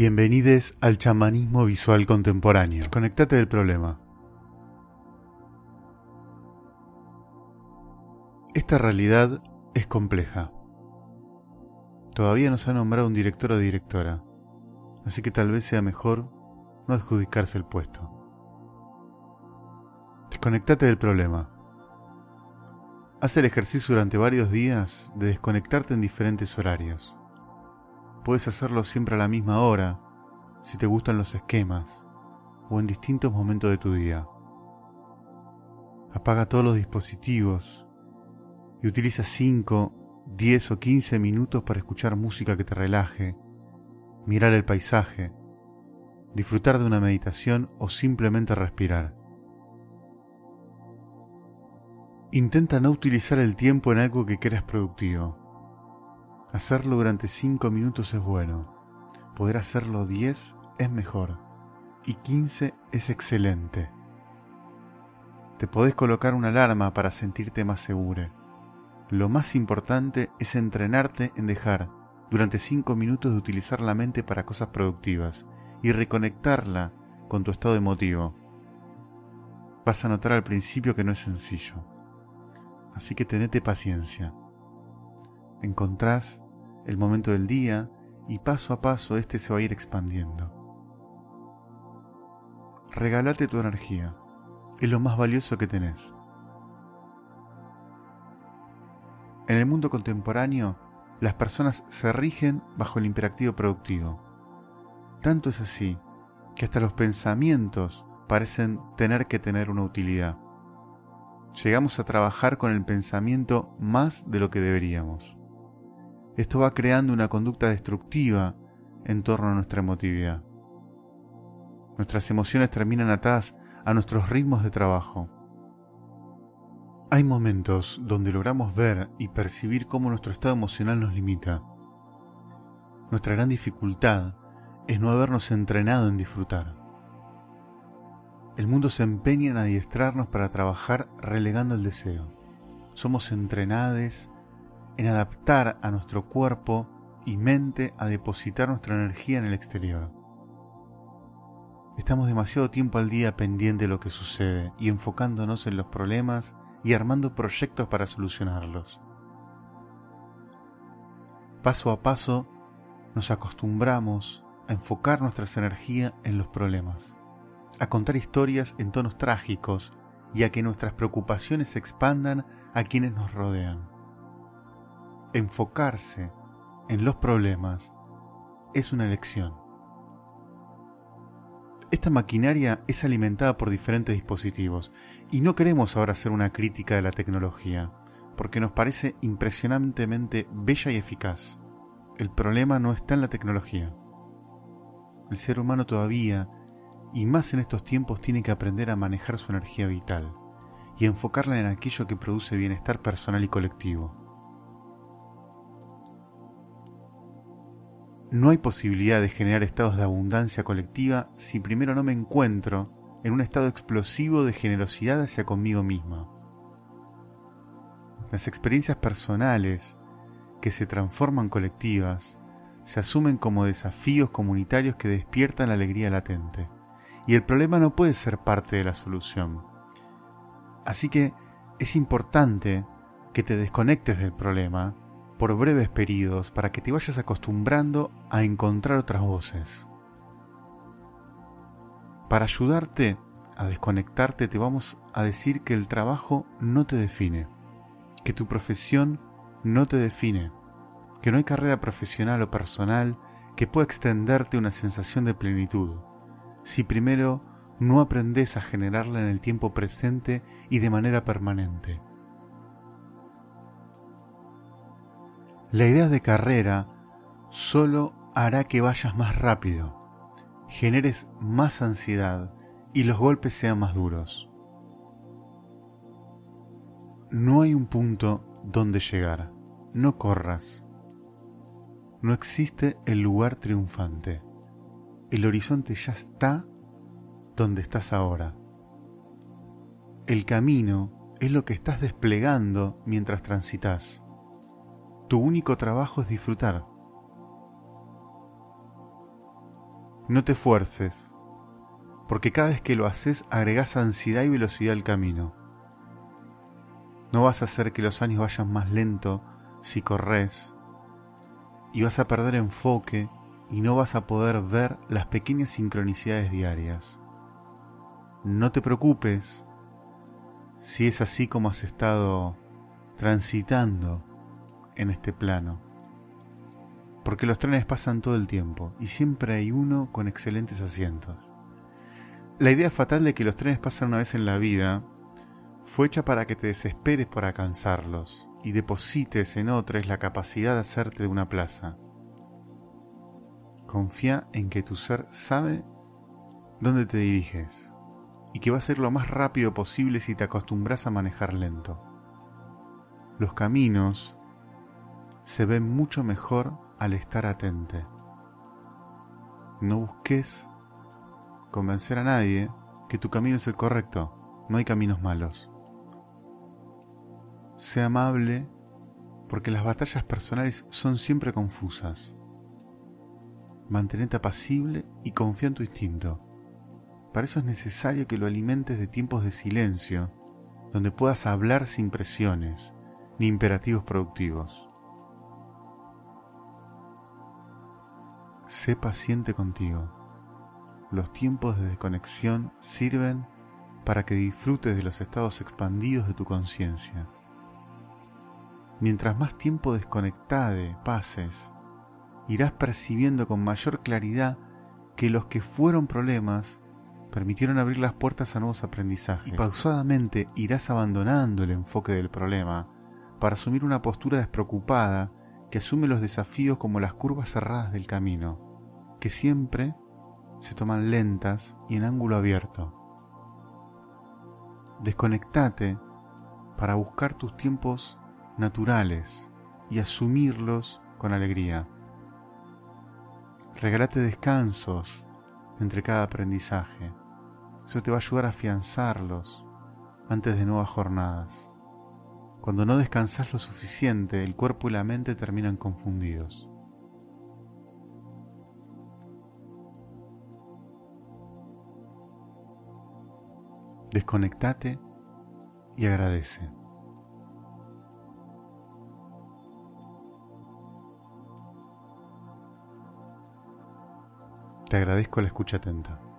Bienvenidos al chamanismo visual contemporáneo. Conectate del problema. Esta realidad es compleja. Todavía no se ha nombrado un director o directora, así que tal vez sea mejor no adjudicarse el puesto. Desconectate del problema. Haz el ejercicio durante varios días de desconectarte en diferentes horarios. Puedes hacerlo siempre a la misma hora, si te gustan los esquemas, o en distintos momentos de tu día. Apaga todos los dispositivos y utiliza 5, 10 o 15 minutos para escuchar música que te relaje, mirar el paisaje, disfrutar de una meditación o simplemente respirar. Intenta no utilizar el tiempo en algo que creas productivo. Hacerlo durante 5 minutos es bueno. Poder hacerlo 10 es mejor. Y 15 es excelente. Te podés colocar una alarma para sentirte más seguro. Lo más importante es entrenarte en dejar durante 5 minutos de utilizar la mente para cosas productivas y reconectarla con tu estado emotivo. Vas a notar al principio que no es sencillo. Así que tenete paciencia encontrás el momento del día y paso a paso este se va a ir expandiendo. Regálate tu energía, es lo más valioso que tenés. En el mundo contemporáneo, las personas se rigen bajo el imperativo productivo. Tanto es así que hasta los pensamientos parecen tener que tener una utilidad. Llegamos a trabajar con el pensamiento más de lo que deberíamos. Esto va creando una conducta destructiva en torno a nuestra emotividad. Nuestras emociones terminan atadas a nuestros ritmos de trabajo. Hay momentos donde logramos ver y percibir cómo nuestro estado emocional nos limita. Nuestra gran dificultad es no habernos entrenado en disfrutar. El mundo se empeña en adiestrarnos para trabajar relegando el deseo. Somos entrenados en adaptar a nuestro cuerpo y mente a depositar nuestra energía en el exterior. Estamos demasiado tiempo al día pendiente de lo que sucede y enfocándonos en los problemas y armando proyectos para solucionarlos. Paso a paso nos acostumbramos a enfocar nuestras energías en los problemas, a contar historias en tonos trágicos y a que nuestras preocupaciones se expandan a quienes nos rodean enfocarse en los problemas es una elección. Esta maquinaria es alimentada por diferentes dispositivos y no queremos ahora hacer una crítica de la tecnología, porque nos parece impresionantemente bella y eficaz. El problema no está en la tecnología. El ser humano todavía, y más en estos tiempos, tiene que aprender a manejar su energía vital y enfocarla en aquello que produce bienestar personal y colectivo. No hay posibilidad de generar estados de abundancia colectiva si primero no me encuentro en un estado explosivo de generosidad hacia conmigo misma. Las experiencias personales que se transforman colectivas se asumen como desafíos comunitarios que despiertan la alegría latente. Y el problema no puede ser parte de la solución. Así que es importante que te desconectes del problema por breves periodos para que te vayas acostumbrando a encontrar otras voces. Para ayudarte a desconectarte te vamos a decir que el trabajo no te define, que tu profesión no te define, que no hay carrera profesional o personal que pueda extenderte una sensación de plenitud, si primero no aprendes a generarla en el tiempo presente y de manera permanente. La idea de carrera solo hará que vayas más rápido, generes más ansiedad y los golpes sean más duros. No hay un punto donde llegar, no corras. No existe el lugar triunfante. El horizonte ya está donde estás ahora. El camino es lo que estás desplegando mientras transitas. Tu único trabajo es disfrutar. No te fuerces, porque cada vez que lo haces agregás ansiedad y velocidad al camino. No vas a hacer que los años vayan más lento si corres, y vas a perder enfoque y no vas a poder ver las pequeñas sincronicidades diarias. No te preocupes si es así como has estado transitando en este plano. Porque los trenes pasan todo el tiempo y siempre hay uno con excelentes asientos. La idea fatal de que los trenes pasan una vez en la vida fue hecha para que te desesperes por alcanzarlos y deposites en otros la capacidad de hacerte de una plaza. Confía en que tu ser sabe dónde te diriges y que va a ser lo más rápido posible si te acostumbras a manejar lento. Los caminos se ven mucho mejor al estar atente. No busques convencer a nadie que tu camino es el correcto, no hay caminos malos. Sé amable porque las batallas personales son siempre confusas. Mantenete apacible y confía en tu instinto. Para eso es necesario que lo alimentes de tiempos de silencio, donde puedas hablar sin presiones ni imperativos productivos. Sé paciente contigo. Los tiempos de desconexión sirven para que disfrutes de los estados expandidos de tu conciencia. Mientras más tiempo desconectade pases, irás percibiendo con mayor claridad que los que fueron problemas permitieron abrir las puertas a nuevos aprendizajes. Y pausadamente irás abandonando el enfoque del problema para asumir una postura despreocupada que asume los desafíos como las curvas cerradas del camino, que siempre se toman lentas y en ángulo abierto. Desconectate para buscar tus tiempos naturales y asumirlos con alegría. Regálate descansos entre cada aprendizaje. Eso te va a ayudar a afianzarlos antes de nuevas jornadas. Cuando no descansas lo suficiente, el cuerpo y la mente terminan confundidos. Desconectate y agradece. Te agradezco la escucha atenta.